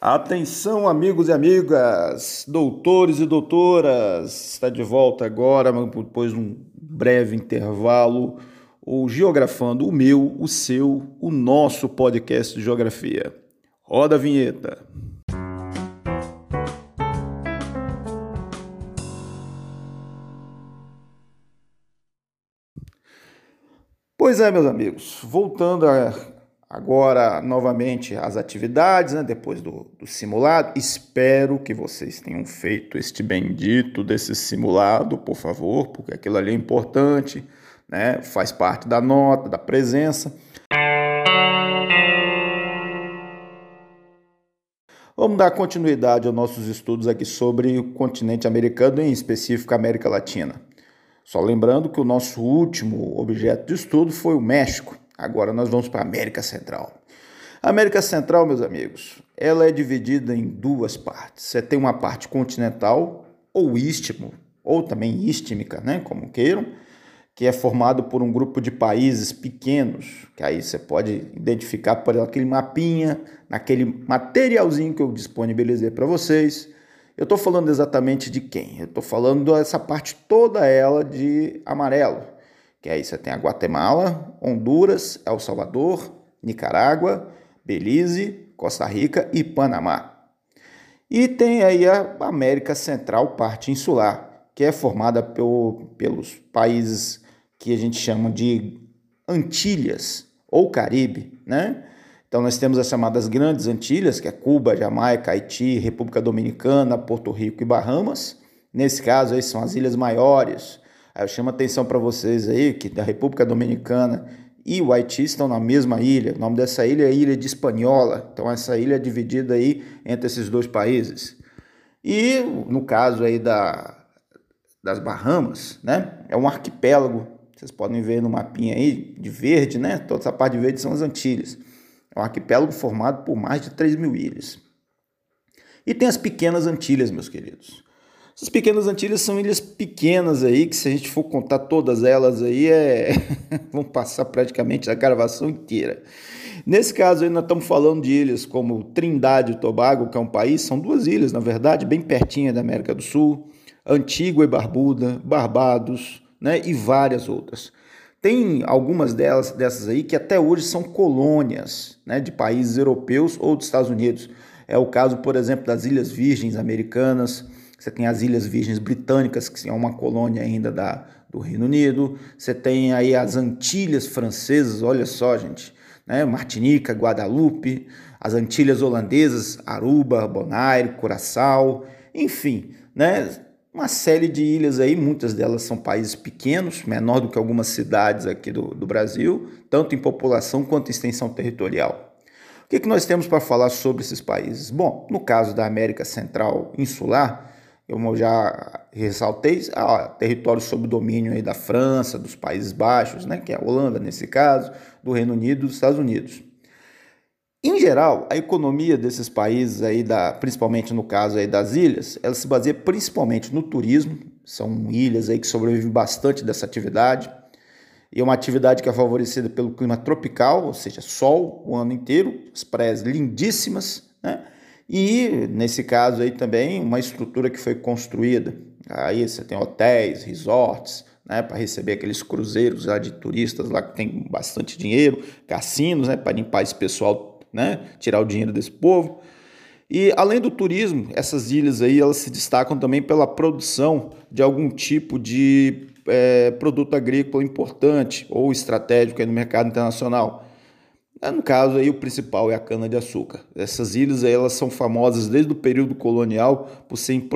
Atenção, amigos e amigas, doutores e doutoras, está de volta agora, depois de um breve intervalo, o Geografando, o meu, o seu, o nosso podcast de geografia. Roda a vinheta. Pois é, meus amigos, voltando a agora novamente as atividades, né, depois do, do, simulado. Espero que vocês tenham feito este bendito desse simulado, por favor, porque aquilo ali é importante, né, faz parte da nota, da presença. Vamos dar continuidade aos nossos estudos aqui sobre o continente americano, em específico a América Latina. Só lembrando que o nosso último objeto de estudo foi o México. Agora nós vamos para a América Central. A América Central, meus amigos, ela é dividida em duas partes. Você tem uma parte continental ou istmo, ou também istmica, né, como queiram, que é formado por um grupo de países pequenos, que aí você pode identificar por aquele mapinha, naquele materialzinho que eu disponibilizei para vocês. Eu estou falando exatamente de quem? Eu estou falando dessa parte toda ela de amarelo que aí você tem a Guatemala, Honduras, El Salvador, Nicarágua, Belize, Costa Rica e Panamá. E tem aí a América Central, parte insular, que é formada pelo, pelos países que a gente chama de Antilhas ou Caribe, né? Então nós temos as chamadas Grandes Antilhas, que é Cuba, Jamaica, Haiti, República Dominicana, Porto Rico e Bahamas. Nesse caso aí são as ilhas maiores, eu chamo a atenção para vocês aí que a República Dominicana e o Haiti estão na mesma ilha. O nome dessa ilha é Ilha de Espanhola. Então essa ilha é dividida aí entre esses dois países. E no caso aí da, das Bahamas, né? É um arquipélago. Vocês podem ver no mapinha aí de verde, né? Toda essa parte de verde são as Antilhas. É um arquipélago formado por mais de 3 mil ilhas. E tem as pequenas Antilhas, meus queridos. Essas pequenas Antilhas são ilhas pequenas aí, que se a gente for contar todas elas aí, é... vão passar praticamente a gravação inteira. Nesse caso aí, nós estamos falando de ilhas como Trindade e Tobago, que é um país, são duas ilhas, na verdade, bem pertinho da América do Sul, Antigua e Barbuda, Barbados, né, e várias outras. Tem algumas delas, dessas aí que até hoje são colônias né, de países europeus ou dos Estados Unidos. É o caso, por exemplo, das Ilhas Virgens Americanas, você tem as Ilhas Virgens Britânicas, que é uma colônia ainda da, do Reino Unido. Você tem aí as Antilhas Francesas, olha só, gente, né? Martinica, Guadalupe, as Antilhas Holandesas, Aruba, Bonaire, Curaçao, enfim, né? Uma série de ilhas aí, muitas delas são países pequenos, menor do que algumas cidades aqui do, do Brasil, tanto em população quanto em extensão territorial. O que, que nós temos para falar sobre esses países? Bom, no caso da América Central Insular, eu já ressaltei, ah, território sob domínio aí da França, dos Países Baixos, né, que é a Holanda nesse caso, do Reino Unido dos Estados Unidos. Em geral, a economia desses países aí, da, principalmente no caso aí das ilhas, ela se baseia principalmente no turismo. São ilhas aí que sobrevivem bastante dessa atividade. E é uma atividade que é favorecida pelo clima tropical, ou seja, sol o ano inteiro, as praias lindíssimas, né? E nesse caso aí também uma estrutura que foi construída. Aí você tem hotéis, resorts, né, para receber aqueles cruzeiros lá de turistas lá que tem bastante dinheiro, cassinos, né, para limpar esse pessoal, né, tirar o dinheiro desse povo. E além do turismo, essas ilhas aí elas se destacam também pela produção de algum tipo de é, produto agrícola importante ou estratégico no mercado internacional. É, no caso aí o principal é a cana de açúcar. Essas ilhas elas são famosas desde o período colonial por serem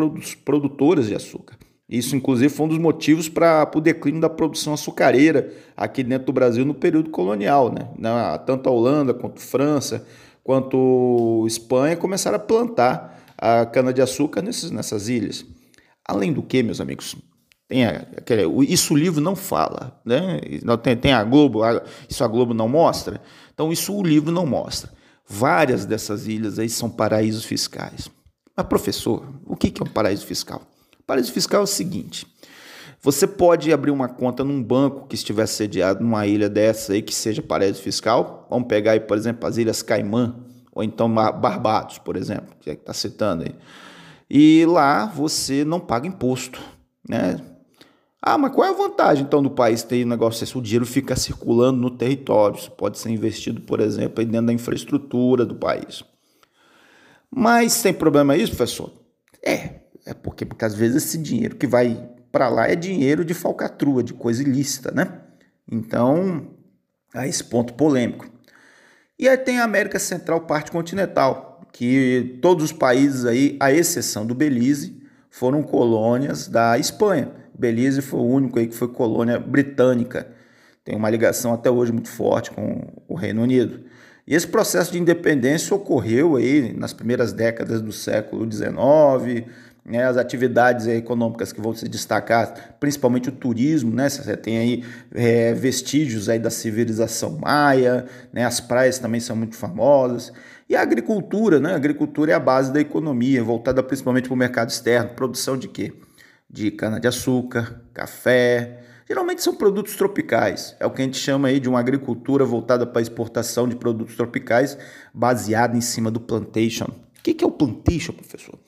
produtoras de açúcar. Isso inclusive foi um dos motivos para o declínio da produção açucareira aqui dentro do Brasil no período colonial, né? Tanto a Holanda quanto a França quanto a Espanha começaram a plantar a cana de açúcar nessas ilhas. Além do que, meus amigos, tem aquele, isso o livro não fala, né? Tem, tem a Globo, isso a Globo não mostra. Então isso o livro não mostra. Várias dessas ilhas aí são paraísos fiscais. Mas professor, o que é um paraíso fiscal? paraíso fiscal é o seguinte: você pode abrir uma conta num banco que estiver sediado numa ilha dessa aí que seja paraíso fiscal. Vamos pegar aí, por exemplo, as Ilhas Caimã ou então Barbados, por exemplo, que é está citando aí. E lá você não paga imposto, né? Ah, mas qual é a vantagem então do país ter um negócio desse? O dinheiro fica circulando no território, isso pode ser investido, por exemplo, dentro da infraestrutura do país. Mas tem problema isso, professor? É, é porque, porque às vezes esse dinheiro que vai para lá é dinheiro de falcatrua, de coisa ilícita, né? Então, há esse ponto polêmico. E aí tem a América Central, parte continental, que todos os países aí, à exceção do Belize, foram colônias da Espanha. Belize foi o único aí que foi colônia britânica. Tem uma ligação até hoje muito forte com o Reino Unido. E esse processo de independência ocorreu aí nas primeiras décadas do século XIX, né, as atividades econômicas que vão se destacar, principalmente o turismo, né, você tem aí é, vestígios aí da civilização maia, né, as praias também são muito famosas, e a agricultura, né, a agricultura é a base da economia, voltada principalmente para o mercado externo, produção de quê? De cana-de-açúcar, café. Geralmente são produtos tropicais. É o que a gente chama aí de uma agricultura voltada para exportação de produtos tropicais, baseada em cima do plantation. O que é o plantation, professor?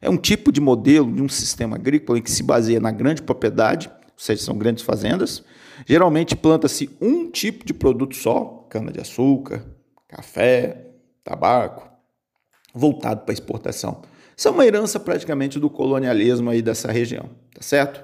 É um tipo de modelo de um sistema agrícola em que se baseia na grande propriedade, ou seja, são grandes fazendas. Geralmente planta-se um tipo de produto só, cana-de-açúcar, café, tabaco, voltado para exportação. Isso é uma herança praticamente do colonialismo aí dessa região, tá certo?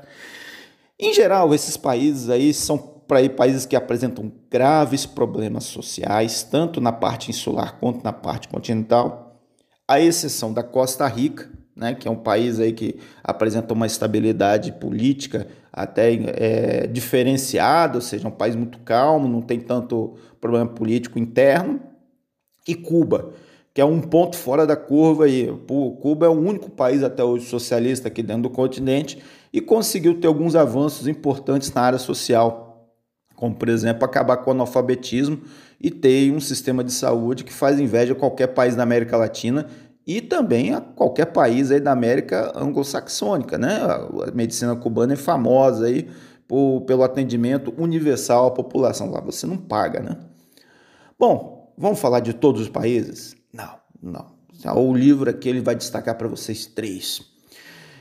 Em geral, esses países aí são para países que apresentam graves problemas sociais, tanto na parte insular quanto na parte continental, à exceção da Costa Rica, né, que é um país aí que apresenta uma estabilidade política até é, diferenciada, ou seja, um país muito calmo, não tem tanto problema político interno, e Cuba, que é um ponto fora da curva aí. Cuba é o único país até hoje socialista aqui dentro do continente e conseguiu ter alguns avanços importantes na área social, como por exemplo acabar com o analfabetismo e ter um sistema de saúde que faz inveja a qualquer país da América Latina e também a qualquer país aí da América anglo-saxônica, né? A medicina cubana é famosa aí por, pelo atendimento universal à população. Lá você não paga, né? Bom, vamos falar de todos os países? Não, não. O livro aqui ele vai destacar para vocês três.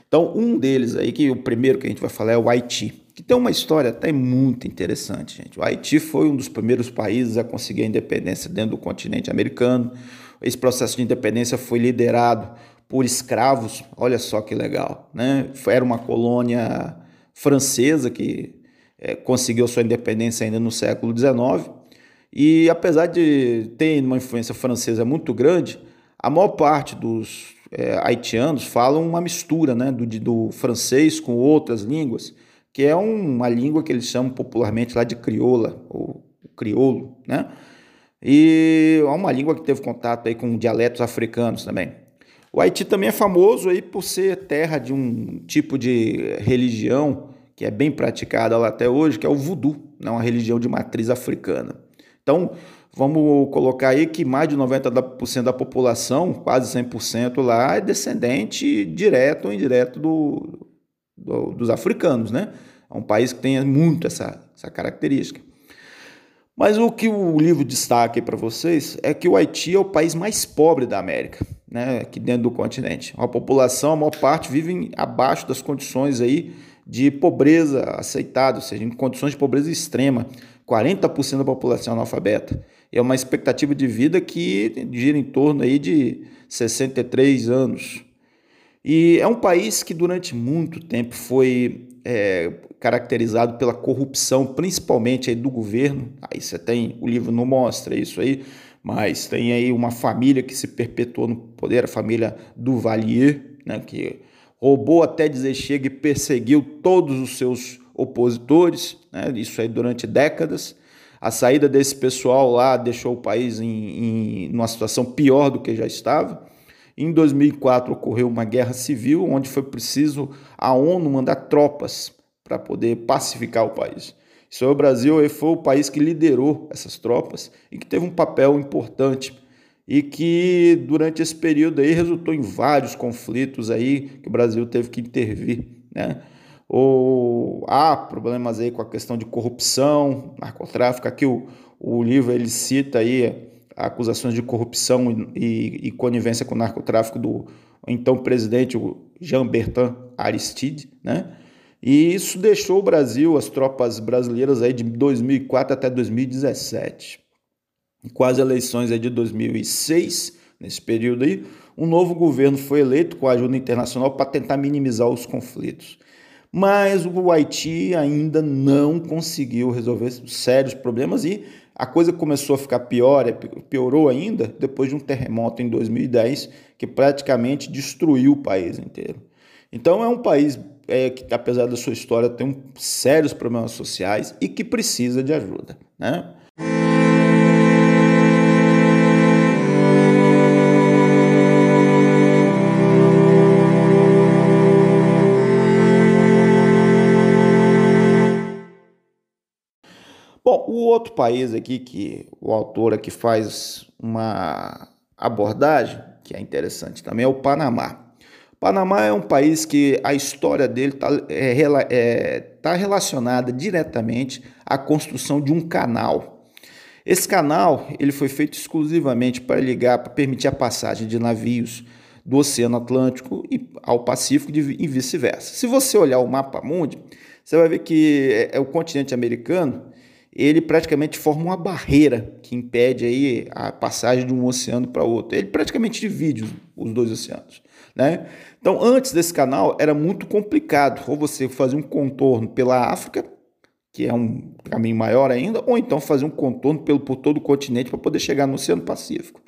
Então, um deles aí, que o primeiro que a gente vai falar é o Haiti, que tem uma história até muito interessante, gente. O Haiti foi um dos primeiros países a conseguir a independência dentro do continente americano. Esse processo de independência foi liderado por escravos, olha só que legal, né? Era uma colônia francesa que é, conseguiu sua independência ainda no século XIX e apesar de ter uma influência francesa muito grande, a maior parte dos é, haitianos falam uma mistura né, do, do francês com outras línguas, que é uma língua que eles chamam popularmente lá de crioula, ou crioulo, né? E é uma língua que teve contato aí com dialetos africanos também. O Haiti também é famoso aí por ser terra de um tipo de religião que é bem praticada lá até hoje, que é o voodoo, né? uma religião de matriz africana. Então, vamos colocar aí que mais de 90% da população, quase 100% lá, é descendente direto ou indireto do, do, dos africanos, né? É um país que tem muito essa, essa característica. Mas o que o livro destaca para vocês é que o Haiti é o país mais pobre da América, né, aqui dentro do continente. A população, a maior parte, vive abaixo das condições aí de pobreza aceitada, ou seja, em condições de pobreza extrema. 40% da população analfabeta. É uma expectativa de vida que gira em torno aí de 63 anos. E é um país que durante muito tempo foi é, caracterizado pela corrupção, principalmente aí do governo. Aí você tem, o livro não mostra isso aí, mas tem aí uma família que se perpetuou no poder, a família Duvalier, né, que roubou até dizer chega e perseguiu todos os seus opositores, né? isso aí durante décadas. A saída desse pessoal lá deixou o país em, em uma situação pior do que já estava. Em 2004 ocorreu uma guerra civil, onde foi preciso a ONU mandar tropas para poder pacificar o país. Isso aí, o Brasil foi o país que liderou essas tropas e que teve um papel importante e que durante esse período aí resultou em vários conflitos aí que o Brasil teve que intervir, né? Ou há problemas aí com a questão de corrupção, narcotráfico. Aqui o, o livro ele cita aí acusações de corrupção e, e, conivência com o narcotráfico do então presidente Jean Bertrand Aristide, né? E isso deixou o Brasil, as tropas brasileiras aí de 2004 até 2017. Com as eleições aí de 2006, nesse período aí, um novo governo foi eleito com a ajuda internacional para tentar minimizar os conflitos. Mas o Haiti ainda não conseguiu resolver sérios problemas e a coisa começou a ficar pior, é, piorou ainda depois de um terremoto em 2010 que praticamente destruiu o país inteiro. Então é um país é, que, apesar da sua história, tem um, sérios problemas sociais e que precisa de ajuda. Né? País aqui que o autor aqui faz uma abordagem que é interessante também é o Panamá. Panamá é um país que a história dele está é, é, tá relacionada diretamente à construção de um canal. Esse canal ele foi feito exclusivamente para ligar, para permitir a passagem de navios do Oceano Atlântico e ao Pacífico e vice-versa. Se você olhar o mapa mundi, você vai ver que é, é o continente americano ele praticamente forma uma barreira que impede aí a passagem de um oceano para outro. Ele praticamente divide os dois oceanos. Né? Então, antes desse canal, era muito complicado. Ou você fazer um contorno pela África, que é um caminho maior ainda, ou então fazer um contorno pelo, por todo o continente para poder chegar no Oceano Pacífico.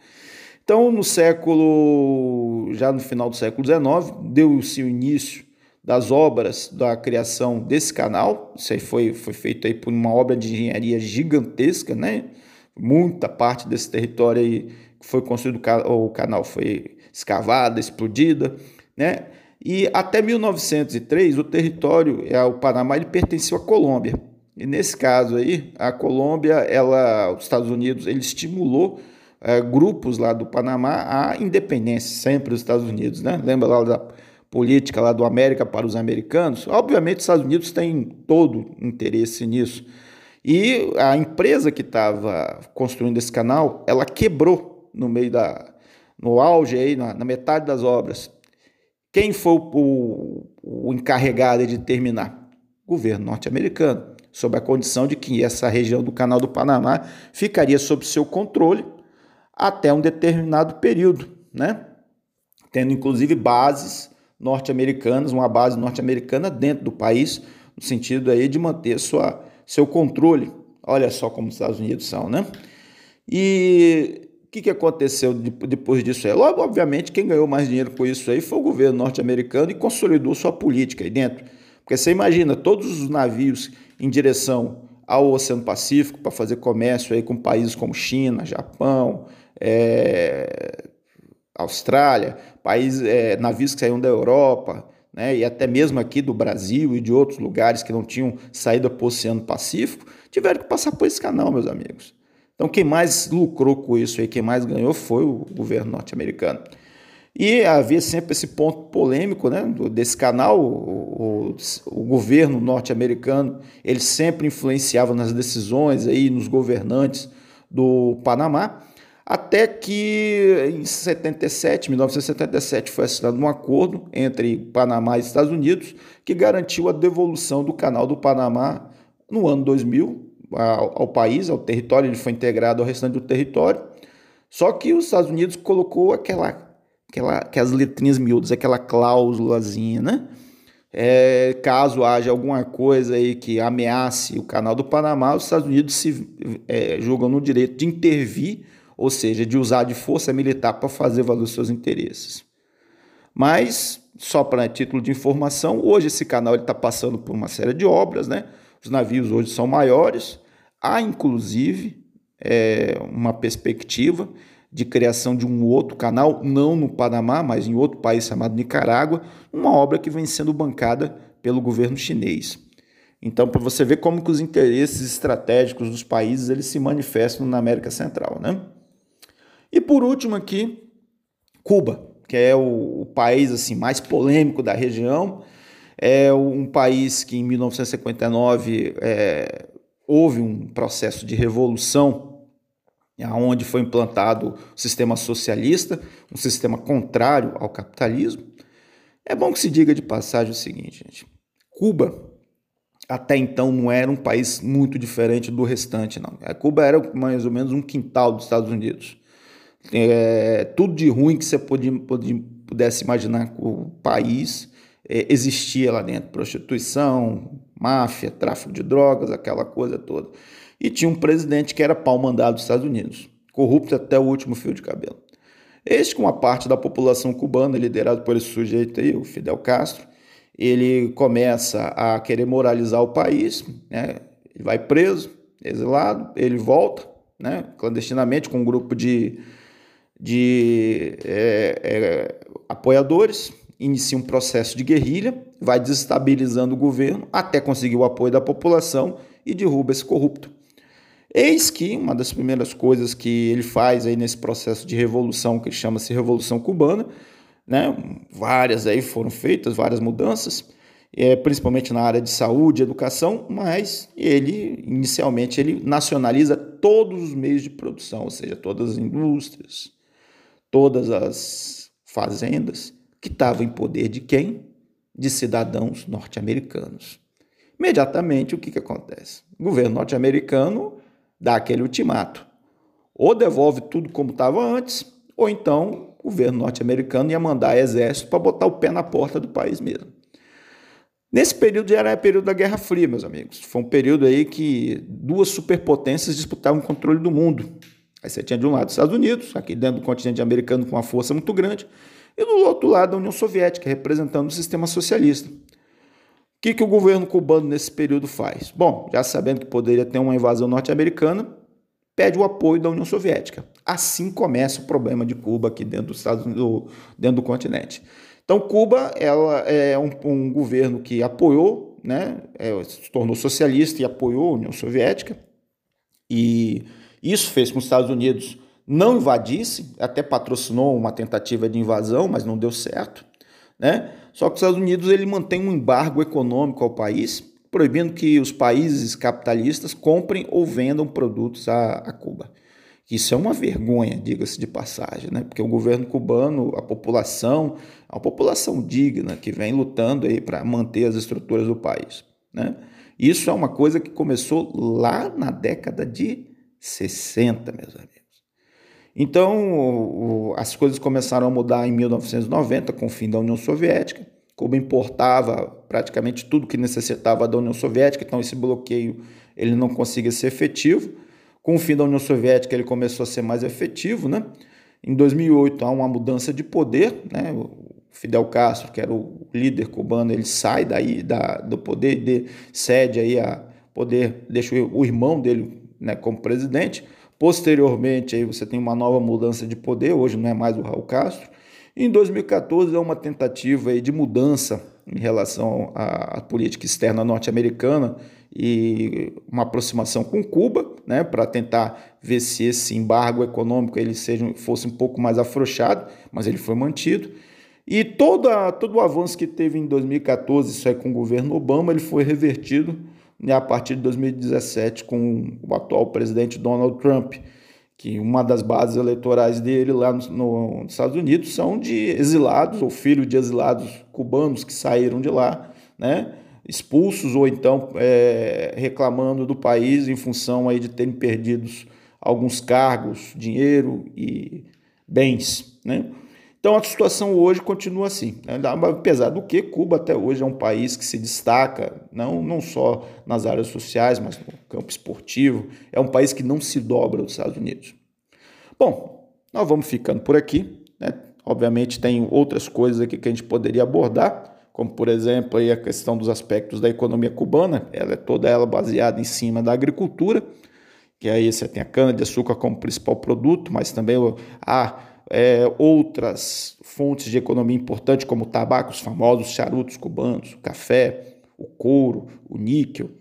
Então, no século, já no final do século XIX, deu-se o início das obras da criação desse canal. Isso aí foi, foi feito aí por uma obra de engenharia gigantesca, né? Muita parte desse território aí foi construído o canal foi escavada, explodida, né? E até 1903 o território, é o Panamá, ele pertenceu à Colômbia. E nesse caso aí, a Colômbia, ela, os Estados Unidos, ele estimulou é, grupos lá do Panamá à independência, sempre os Estados Unidos, né? Lembra lá da política lá do América para os americanos? Obviamente os Estados Unidos têm todo interesse nisso. E a empresa que estava construindo esse canal, ela quebrou no meio da, no auge, aí, na, na metade das obras. Quem foi o, o encarregado de terminar? O governo norte-americano, sob a condição de que essa região do Canal do Panamá ficaria sob seu controle até um determinado período, né? tendo inclusive bases norte-americanas, uma base norte-americana dentro do país, no sentido aí de manter sua, seu controle. Olha só como os Estados Unidos são, né? E o que, que aconteceu depois disso aí? Logo, obviamente, quem ganhou mais dinheiro com isso aí foi o governo norte-americano e consolidou sua política aí dentro. Porque você imagina todos os navios em direção ao Oceano Pacífico para fazer comércio aí com países como China, Japão, é, Austrália, países, é, navios que saíam da Europa, né, e até mesmo aqui do Brasil e de outros lugares que não tinham saída para o Oceano Pacífico, tiveram que passar por esse canal, meus amigos. Então, quem mais lucrou com isso e quem mais ganhou foi o governo norte-americano. E havia sempre esse ponto polêmico né, desse canal. O, o, o governo norte-americano ele sempre influenciava nas decisões, aí, nos governantes do Panamá, até que em 77, 1977, foi assinado um acordo entre Panamá e Estados Unidos que garantiu a devolução do canal do Panamá no ano 2000 ao, ao país, ao território, ele foi integrado ao restante do território. Só que os Estados Unidos colocou aquela, aquela, aquelas letrinhas miúdas, aquela cláusulazinha, né? É, caso haja alguma coisa aí que ameace o canal do Panamá, os Estados Unidos se é, julgam no direito de intervir, ou seja, de usar de força militar para fazer valer os seus interesses. Mas, só para título de informação, hoje esse canal está passando por uma série de obras, né? Os navios hoje são maiores. Há, inclusive, é, uma perspectiva de criação de um outro canal, não no Panamá, mas em outro país chamado Nicarágua, uma obra que vem sendo bancada pelo governo chinês. Então, para você ver como que os interesses estratégicos dos países eles se manifestam na América Central, né? E por último aqui, Cuba, que é o, o país assim mais polêmico da região, é um país que em 1959 é, houve um processo de revolução onde foi implantado o sistema socialista, um sistema contrário ao capitalismo. É bom que se diga de passagem o seguinte, gente. Cuba até então não era um país muito diferente do restante, não. A Cuba era mais ou menos um quintal dos Estados Unidos. É, tudo de ruim que você podia, podia, pudesse imaginar o país é, existia lá dentro. Prostituição, máfia, tráfico de drogas, aquela coisa toda. E tinha um presidente que era pau mandado dos Estados Unidos, corrupto até o último fio de cabelo. Este, com uma parte da população cubana, liderado por esse sujeito aí, o Fidel Castro, ele começa a querer moralizar o país, né? ele vai preso, exilado, ele volta né? clandestinamente com um grupo de, de é, é, apoiadores, inicia um processo de guerrilha, vai desestabilizando o governo até conseguir o apoio da população e derruba esse corrupto. Eis que uma das primeiras coisas que ele faz aí nesse processo de revolução, que chama-se Revolução Cubana, né? Várias aí foram feitas, várias mudanças, é, principalmente na área de saúde, educação, mas ele inicialmente ele nacionaliza todos os meios de produção, ou seja, todas as indústrias, todas as fazendas que estavam em poder de quem? De cidadãos norte-americanos. Imediatamente o que, que acontece? O governo norte-americano dá aquele ultimato: ou devolve tudo como estava antes, ou então o governo norte-americano ia mandar exército para botar o pé na porta do país mesmo. Nesse período já era período da Guerra Fria, meus amigos. Foi um período aí que duas superpotências disputavam o controle do mundo. Aí você tinha de um lado os Estados Unidos, aqui dentro do continente americano com uma força muito grande, e do outro lado a União Soviética, representando o sistema socialista. O que, que o governo cubano nesse período faz? Bom, já sabendo que poderia ter uma invasão norte-americana, pede o apoio da União Soviética. Assim começa o problema de Cuba aqui dentro, dos Estados, do, dentro do continente. Então, Cuba ela é um, um governo que apoiou, né, é, se tornou socialista e apoiou a União Soviética, e isso fez com que os Estados Unidos não invadisse, até patrocinou uma tentativa de invasão, mas não deu certo. Né? Só que os Estados Unidos ele mantém um embargo econômico ao país proibindo que os países capitalistas comprem ou vendam produtos a, a Cuba. Isso é uma vergonha, diga-se de passagem, né? porque o governo cubano, a população, uma população digna que vem lutando para manter as estruturas do país. Né? Isso é uma coisa que começou lá na década de 60, meus amigos. Então, as coisas começaram a mudar em 1990, com o fim da União Soviética. Cuba importava praticamente tudo que necessitava da União Soviética, então esse bloqueio ele não conseguia ser efetivo. Com o fim da União Soviética, ele começou a ser mais efetivo. Né? Em 2008, há uma mudança de poder. Né? O Fidel Castro, que era o líder cubano, ele sai daí da, do poder e cede aí a poder, deixa o irmão dele né, como presidente. Posteriormente, aí você tem uma nova mudança de poder, hoje não é mais o Raul Castro. Em 2014 é uma tentativa de mudança em relação à política externa norte-americana e uma aproximação com Cuba, né, para tentar ver se esse embargo econômico ele seja, fosse um pouco mais afrouxado, mas ele foi mantido. E toda, todo o avanço que teve em 2014, isso é com o governo Obama, ele foi revertido né, a partir de 2017 com o atual presidente Donald Trump que uma das bases eleitorais dele lá no, no, nos Estados Unidos são de exilados ou filhos de exilados cubanos que saíram de lá, né, expulsos ou então é, reclamando do país em função aí de terem perdido alguns cargos, dinheiro e bens, né? Então a situação hoje continua assim, né? apesar do que Cuba até hoje é um país que se destaca não, não só nas áreas sociais, mas no campo esportivo, é um país que não se dobra aos Estados Unidos. Bom, nós vamos ficando por aqui, né? Obviamente tem outras coisas aqui que a gente poderia abordar, como por exemplo aí a questão dos aspectos da economia cubana, ela é toda ela baseada em cima da agricultura, que aí você tem a cana de açúcar como principal produto, mas também há é, outras fontes de economia importantes, como o tabaco, os famosos charutos cubanos, o café, o couro, o níquel,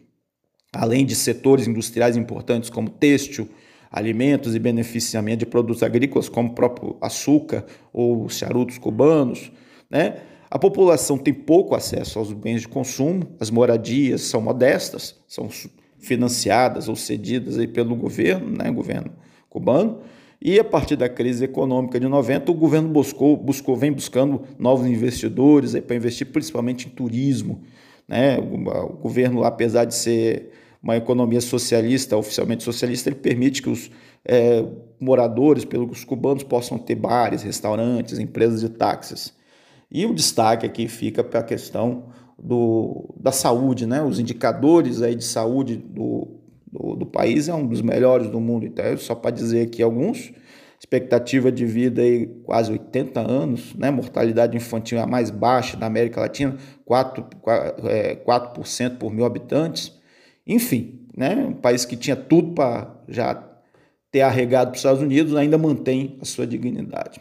além de setores industriais importantes como têxtil, alimentos e beneficiamento de produtos agrícolas, como o próprio açúcar ou os charutos cubanos. Né? A população tem pouco acesso aos bens de consumo, as moradias são modestas, são financiadas ou cedidas aí pelo governo, né? governo cubano. E a partir da crise econômica de 90, o governo buscou, buscou vem buscando novos investidores para investir principalmente em turismo. Né? O, o governo, apesar de ser uma economia socialista, oficialmente socialista, ele permite que os é, moradores, pelos cubanos, possam ter bares, restaurantes, empresas de táxis. E o destaque aqui fica para a questão do, da saúde, né? Os indicadores aí de saúde do, do, do país é um dos melhores do mundo. Então, só para dizer aqui alguns, expectativa de vida aí quase 80 anos, né? Mortalidade infantil é a mais baixa da América Latina, 4%, 4, é, 4 por mil habitantes. Enfim, né? Um país que tinha tudo para já ter arregado para os Estados Unidos ainda mantém a sua dignidade.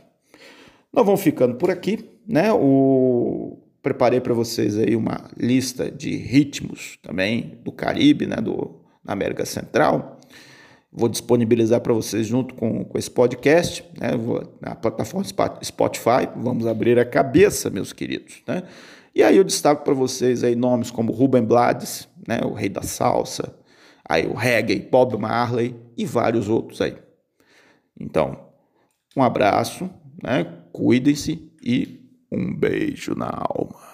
Nós vamos ficando por aqui, né? O preparei para vocês aí uma lista de ritmos também do Caribe, né, do na América Central. Vou disponibilizar para vocês junto com, com esse podcast, né, vou, na plataforma Spotify. Vamos abrir a cabeça, meus queridos, né? E aí eu destaco para vocês aí nomes como Ruben Blades, né, o rei da salsa, aí o reggae, Bob Marley e vários outros aí. Então, um abraço, né? Cuidem-se e um beijo na alma.